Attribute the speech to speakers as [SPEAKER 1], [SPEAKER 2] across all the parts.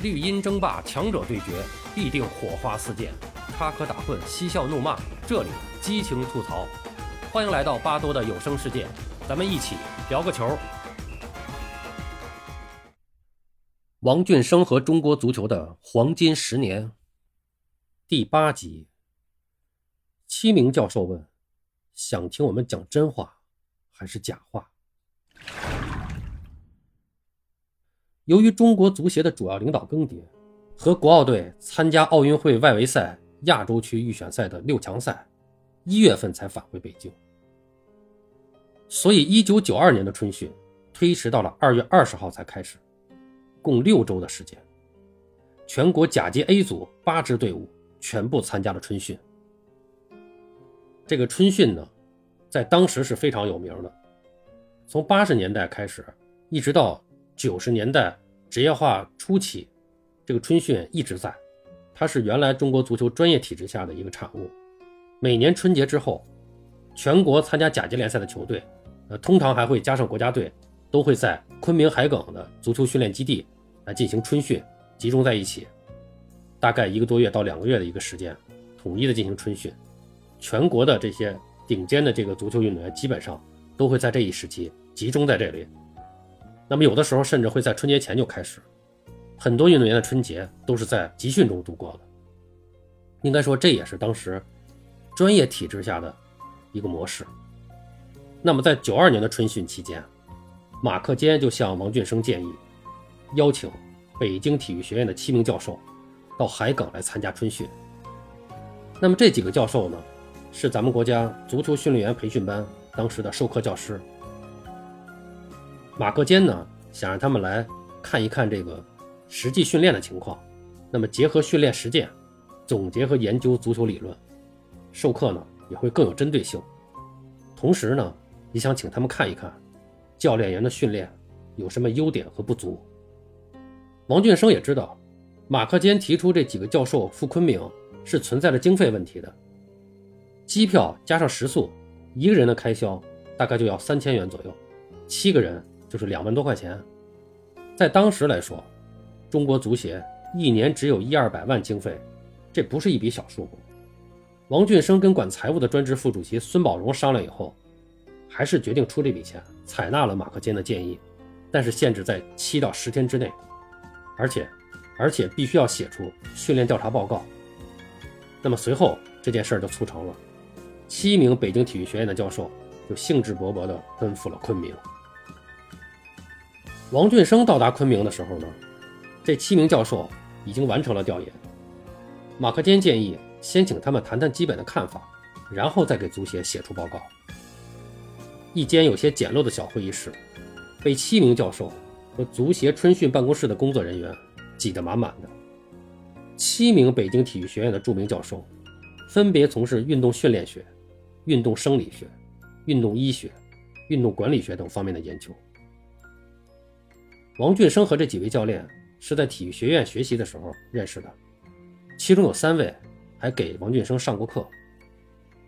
[SPEAKER 1] 绿茵争霸，强者对决，必定火花四溅；插科打诨，嬉笑怒骂，这里激情吐槽。欢迎来到巴多的有声世界，咱们一起聊个球。王俊生和中国足球的黄金十年，第八集。七名教授问：“想听我们讲真话，还是假话？”由于中国足协的主要领导更迭，和国奥队参加奥运会外围赛亚洲区预选赛的六强赛，一月份才返回北京，所以一九九二年的春训推迟到了二月二十号才开始，共六周的时间。全国甲级 A 组八支队伍全部参加了春训。这个春训呢，在当时是非常有名的，从八十年代开始，一直到。九十年代职业化初期，这个春训一直在，它是原来中国足球专业体制下的一个产物。每年春节之后，全国参加甲级联赛的球队，呃，通常还会加上国家队，都会在昆明海埂的足球训练基地来进行春训，集中在一起，大概一个多月到两个月的一个时间，统一的进行春训。全国的这些顶尖的这个足球运动员，基本上都会在这一时期集中在这里。那么有的时候甚至会在春节前就开始，很多运动员的春节都是在集训中度过的。应该说这也是当时专业体制下的一个模式。那么在九二年的春训期间，马克坚就向王俊生建议，邀请北京体育学院的七名教授到海埂来参加春训。那么这几个教授呢，是咱们国家足球训练员培训班当时的授课教师。马克坚呢，想让他们来看一看这个实际训练的情况，那么结合训练实践，总结和研究足球理论，授课呢也会更有针对性。同时呢，也想请他们看一看教练员的训练有什么优点和不足。王俊生也知道，马克坚提出这几个教授赴昆明是存在着经费问题的，机票加上食宿，一个人的开销大概就要三千元左右，七个人。就是两万多块钱，在当时来说，中国足协一年只有一二百万经费，这不是一笔小数目。王俊生跟管财务的专职副主席孙宝荣商量以后，还是决定出这笔钱，采纳了马克坚的建议，但是限制在七到十天之内，而且而且必须要写出训练调查报告。那么随后这件事儿就促成了，七名北京体育学院的教授就兴致勃勃地奔赴了昆明。王俊生到达昆明的时候呢，这七名教授已经完成了调研。马克坚建议先请他们谈谈基本的看法，然后再给足协写出报告。一间有些简陋的小会议室，被七名教授和足协春训办公室的工作人员挤得满满的。七名北京体育学院的著名教授，分别从事运动训练学、运动生理学、运动医学、运动管理学等方面的研究。王俊生和这几位教练是在体育学院学习的时候认识的，其中有三位还给王俊生上过课。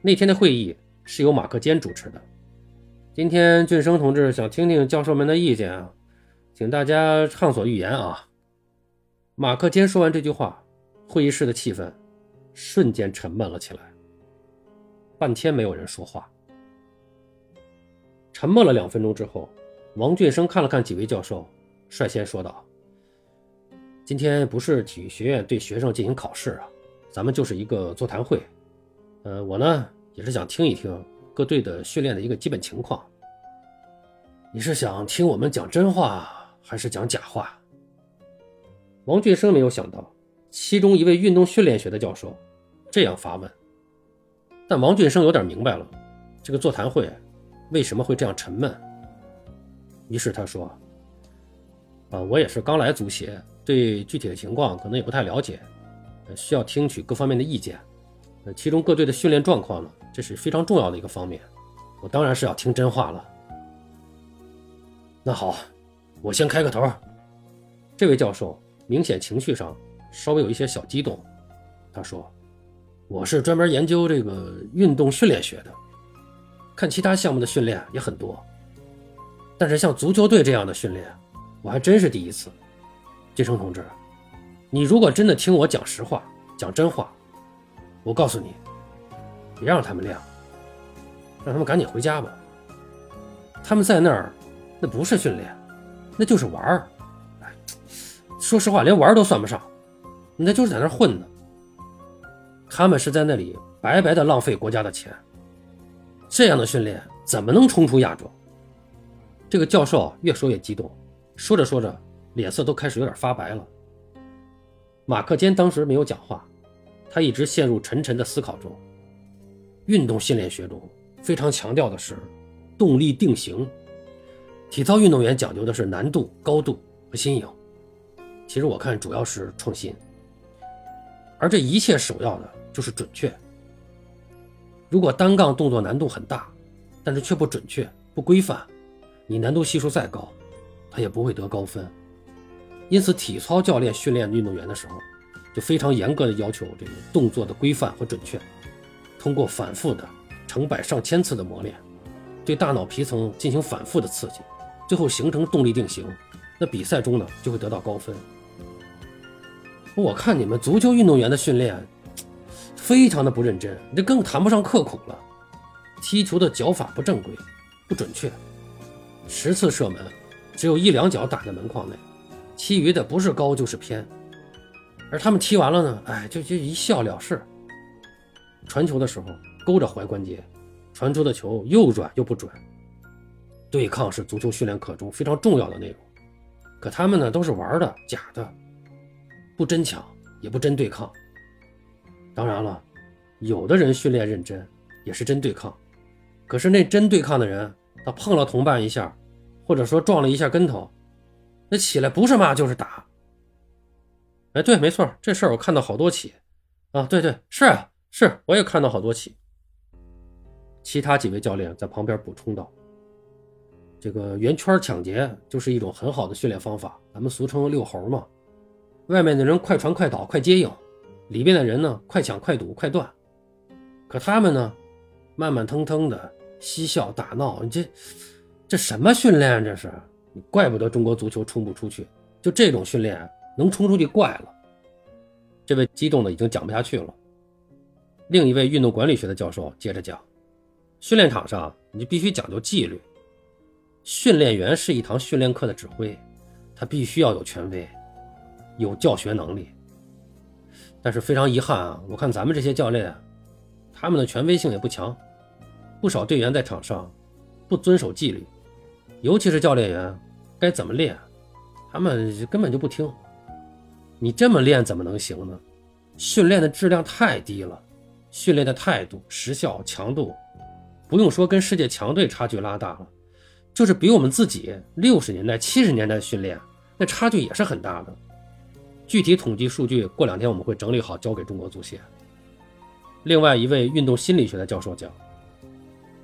[SPEAKER 1] 那天的会议是由马克坚主持的。今天俊生同志想听听教授们的意见啊，请大家畅所欲言啊。马克坚说完这句话，会议室的气氛瞬间沉闷了起来，半天没有人说话。沉默了两分钟之后，王俊生看了看几位教授。率先说道：“今天不是体育学院对学生进行考试啊，咱们就是一个座谈会。呃，我呢也是想听一听各队的训练的一个基本情况。你是想听我们讲真话还是讲假话？”王俊生没有想到，其中一位运动训练学的教授这样发问。但王俊生有点明白了，这个座谈会为什么会这样沉闷。于是他说。啊，我也是刚来足协，对具体的情况可能也不太了解，需要听取各方面的意见。呃，其中各队的训练状况呢，这是非常重要的一个方面，我当然是要听真话了。那好，我先开个头。这位教授明显情绪上稍微有一些小激动，他说：“我是专门研究这个运动训练学的，看其他项目的训练也很多，但是像足球队这样的训练。”我还真是第一次，金生同志，你如果真的听我讲实话，讲真话，我告诉你，别让他们练，让他们赶紧回家吧。他们在那儿，那不是训练，那就是玩儿。哎，说实话，连玩儿都算不上，那就是在那儿混呢。他们是在那里白白的浪费国家的钱。这样的训练怎么能冲出亚洲？这个教授越说越激动，说着说着，脸色都开始有点发白了。马克坚当时没有讲话，他一直陷入沉沉的思考中。运动训练学中非常强调的是动力定型，体操运动员讲究的是难度、高度和新颖。其实我看主要是创新，而这一切首要的就是准确。如果单杠动作难度很大，但是却不准确、不规范，你难度系数再高，他也不会得高分。因此，体操教练训练运动员的时候，就非常严格的要求这个动作的规范和准确。通过反复的成百上千次的磨练，对大脑皮层进行反复的刺激，最后形成动力定型。那比赛中呢，就会得到高分。我看你们足球运动员的训练非常的不认真，这更谈不上刻苦了。踢球的脚法不正规、不准确，十次射门只有一两脚打在门框内。其余的不是高就是偏，而他们踢完了呢，哎，就就一笑了事。传球的时候勾着踝关节，传出的球又软又不准。对抗是足球训练课中非常重要的内容，可他们呢都是玩的假的，不真抢也不真对抗。当然了，有的人训练认真，也是真对抗。可是那真对抗的人，他碰了同伴一下，或者说撞了一下跟头。那起来不是骂就是打，哎，对，没错，这事儿我看到好多起，啊，对对，是啊，是，我也看到好多起。其他几位教练在旁边补充道：“这个圆圈抢劫就是一种很好的训练方法，咱们俗称遛猴嘛。外面的人快传快倒快接应，里边的人呢快抢快堵快断。可他们呢，慢慢腾腾的嬉笑打闹，你这这什么训练这是？”你怪不得中国足球冲不出去，就这种训练能冲出去怪了。这位激动的已经讲不下去了。另一位运动管理学的教授接着讲：训练场上你必须讲究纪律，训练员是一堂训练课的指挥，他必须要有权威，有教学能力。但是非常遗憾啊，我看咱们这些教练，他们的权威性也不强，不少队员在场上不遵守纪律。尤其是教练员，该怎么练，他们根本就不听。你这么练怎么能行呢？训练的质量太低了，训练的态度、时效、强度，不用说跟世界强队差距拉大了，就是比我们自己六十年代、七十年代训练，那差距也是很大的。具体统计数据，过两天我们会整理好交给中国足协。另外一位运动心理学的教授讲，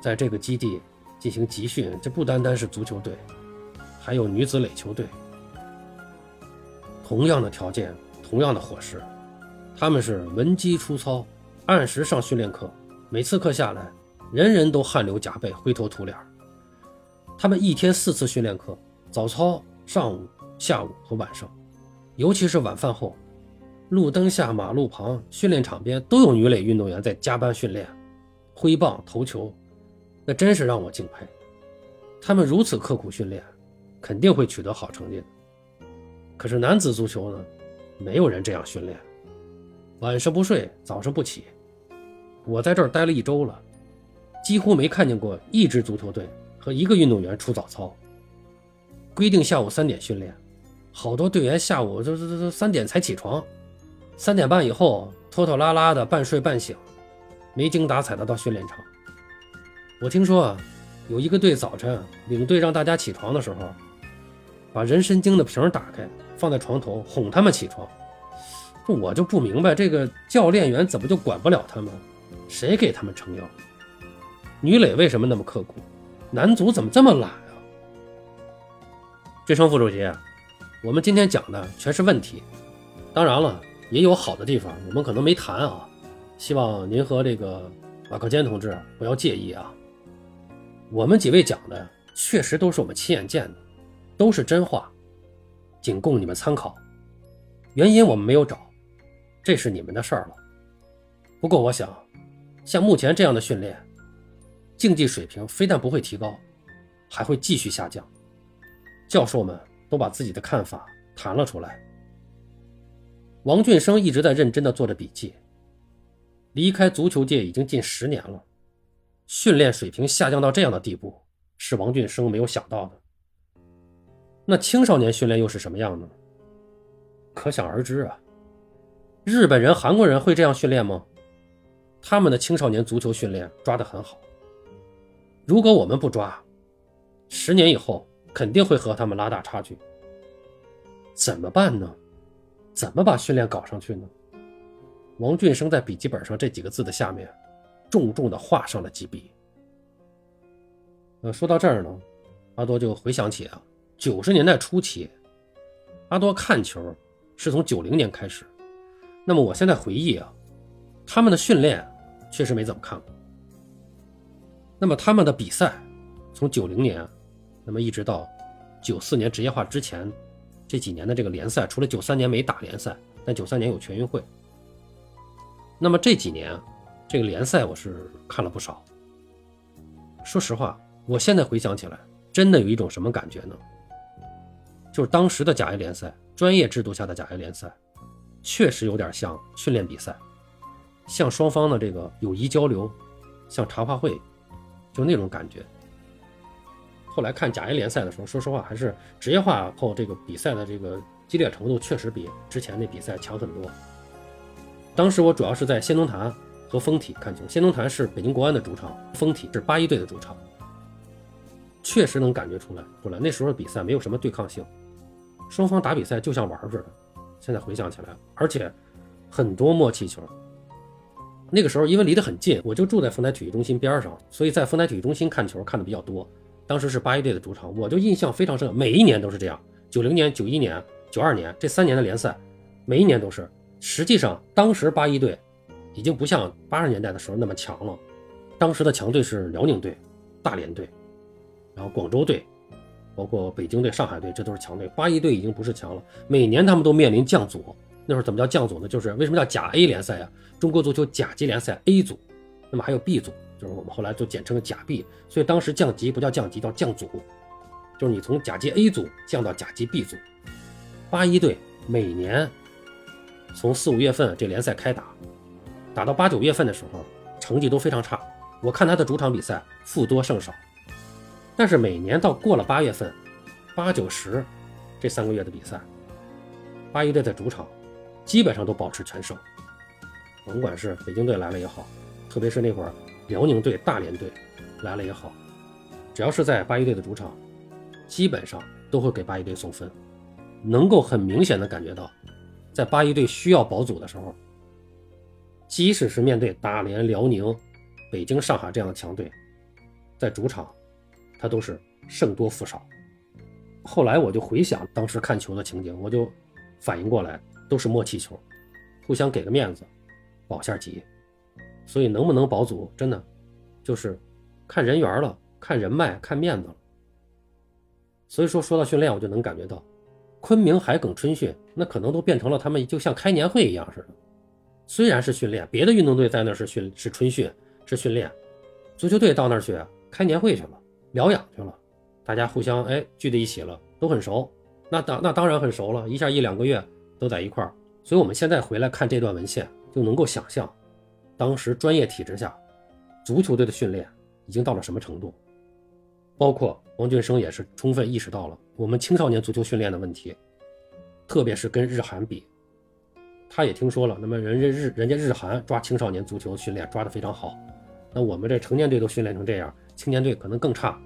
[SPEAKER 1] 在这个基地。进行集训，这不单单是足球队，还有女子垒球队。同样的条件，同样的伙食，他们是闻鸡出操，按时上训练课。每次课下来，人人都汗流浃背，灰头土脸。他们一天四次训练课，早操、上午、下午和晚上，尤其是晚饭后，路灯下、马路旁、训练场边都有女垒运动员在加班训练，挥棒投球。那真是让我敬佩，他们如此刻苦训练，肯定会取得好成绩的。可是男子足球呢，没有人这样训练，晚上不睡，早上不起。我在这儿待了一周了，几乎没看见过一支足球队和一个运动员出早操。规定下午三点训练，好多队员下午这这这三点才起床，三点半以后拖拖拉拉的半睡半醒，没精打采的到训练场。我听说啊，有一个队早晨领队让大家起床的时候，把人参精的瓶打开，放在床头哄他们起床。这我就不明白，这个教练员怎么就管不了他们？谁给他们撑腰？女垒为什么那么刻苦？男足怎么这么懒啊？志成副主席，我们今天讲的全是问题，当然了，也有好的地方，我们可能没谈啊。希望您和这个马克坚同志不要介意啊。我们几位讲的确实都是我们亲眼见的，都是真话，仅供你们参考。原因我们没有找，这是你们的事儿了。不过我想，像目前这样的训练，竞技水平非但不会提高，还会继续下降。教授们都把自己的看法谈了出来。王俊生一直在认真地做着笔记。离开足球界已经近十年了，训练水平下降到这样的地步，是王俊生没有想到的。那青少年训练又是什么样呢？可想而知啊。日本人、韩国人会这样训练吗？他们的青少年足球训练抓得很好。如果我们不抓，十年以后肯定会和他们拉大差距。怎么办呢？怎么把训练搞上去呢？王俊生在笔记本上这几个字的下面，重重地画上了几笔。呃，说到这儿呢，阿多就回想起啊，九十年代初期，阿多看球是从九零年开始。那么我现在回忆啊，他们的训练确实没怎么看过。那么他们的比赛，从九零年，那么一直到九四年职业化之前这几年的这个联赛，除了九三年没打联赛，但九三年有全运会。那么这几年，这个联赛我是看了不少。说实话，我现在回想起来，真的有一种什么感觉呢？就是当时的甲 A 联赛，专业制度下的甲 A 联赛，确实有点像训练比赛，像双方的这个友谊交流，像茶话会，就那种感觉。后来看甲 A 联赛的时候，说实话，还是职业化后这个比赛的这个激烈程度，确实比之前那比赛强很多。当时我主要是在仙农坛和丰体看球。仙农坛是北京国安的主场，丰体是八一队的主场。确实能感觉出来，出来那时候的比赛没有什么对抗性，双方打比赛就像玩似的。现在回想起来，而且很多默契球。那个时候因为离得很近，我就住在丰台体育中心边上，所以在丰台体育中心看球看的比较多。当时是八一队的主场，我就印象非常深，每一年都是这样。九零年、九一年、九二年这三年的联赛，每一年都是。实际上，当时八一队已经不像八十年代的时候那么强了。当时的强队是辽宁队、大连队，然后广州队，包括北京队、上海队，这都是强队。八一队已经不是强了。每年他们都面临降组。那时候怎么叫降组呢？就是为什么叫甲 A 联赛啊？中国足球甲级联赛 A 组，那么还有 B 组，就是我们后来就简称甲 B。所以当时降级不叫降级，叫降组，就是你从甲级 A 组降到甲级 B 组。八一队每年。从四五月份这联赛开打，打到八九月份的时候，成绩都非常差。我看他的主场比赛负多胜少，但是每年到过了八月份，八九十这三个月的比赛，八一队在主场基本上都保持全胜。甭管是北京队来了也好，特别是那会儿辽宁队、大连队来了也好，只要是在八一队的主场，基本上都会给八一队送分，能够很明显的感觉到。在八一队需要保组的时候，即使是面对大连、辽宁、北京、上海这样的强队，在主场，他都是胜多负少。后来我就回想当时看球的情景，我就反应过来，都是默契球，互相给个面子，保下级。所以能不能保组，真的就是看人缘了，看人脉，看面子了。所以说，说到训练，我就能感觉到。昆明海埂春训，那可能都变成了他们就像开年会一样似的。虽然是训练，别的运动队在那是训是春训是训练，足球队到那儿去开年会去了，疗养去了，大家互相哎聚在一起了，都很熟。那当那当然很熟了，一下一两个月都在一块儿。所以我们现在回来看这段文献，就能够想象，当时专业体制下，足球队的训练已经到了什么程度。包括王俊生也是充分意识到了我们青少年足球训练的问题，特别是跟日韩比，他也听说了，那么人家日人家日韩抓青少年足球训练抓得非常好，那我们这成年队都训练成这样，青年队可能更差，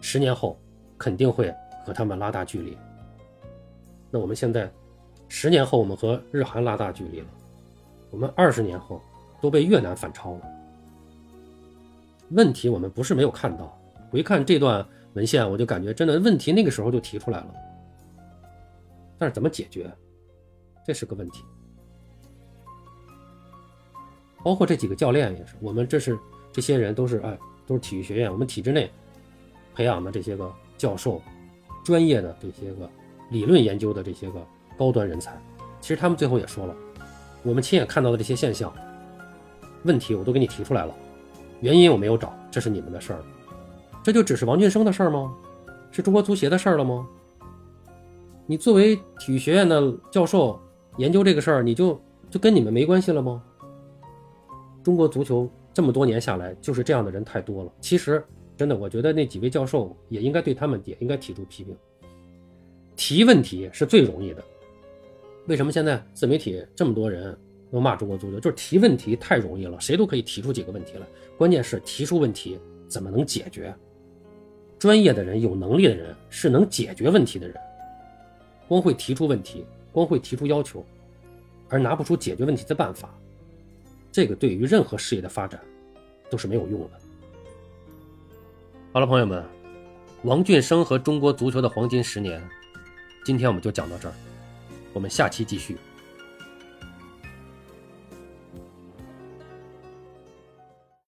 [SPEAKER 1] 十年后肯定会和他们拉大距离。那我们现在十年后我们和日韩拉大距离了，我们二十年后都被越南反超了。问题我们不是没有看到。回看这段文献，我就感觉真的问题那个时候就提出来了，但是怎么解决，这是个问题。包括这几个教练也是，我们这是这些人都是哎，都是体育学院我们体制内培养的这些个教授，专业的这些个理论研究的这些个高端人才，其实他们最后也说了，我们亲眼看到的这些现象，问题我都给你提出来了，原因我没有找，这是你们的事儿。这就只是王俊生的事儿吗？是中国足协的事儿了吗？你作为体育学院的教授，研究这个事儿，你就就跟你们没关系了吗？中国足球这么多年下来，就是这样的人太多了。其实，真的，我觉得那几位教授也应该对他们也应该提出批评。提问题是最容易的，为什么现在自媒体这么多人都骂中国足球？就是提问题太容易了，谁都可以提出几个问题来。关键是提出问题怎么能解决？专业的人、有能力的人是能解决问题的人，光会提出问题，光会提出要求，而拿不出解决问题的办法。这个对于任何事业的发展都是没有用的。好了，朋友们，王俊生和中国足球的黄金十年，今天我们就讲到这儿，我们下期继续。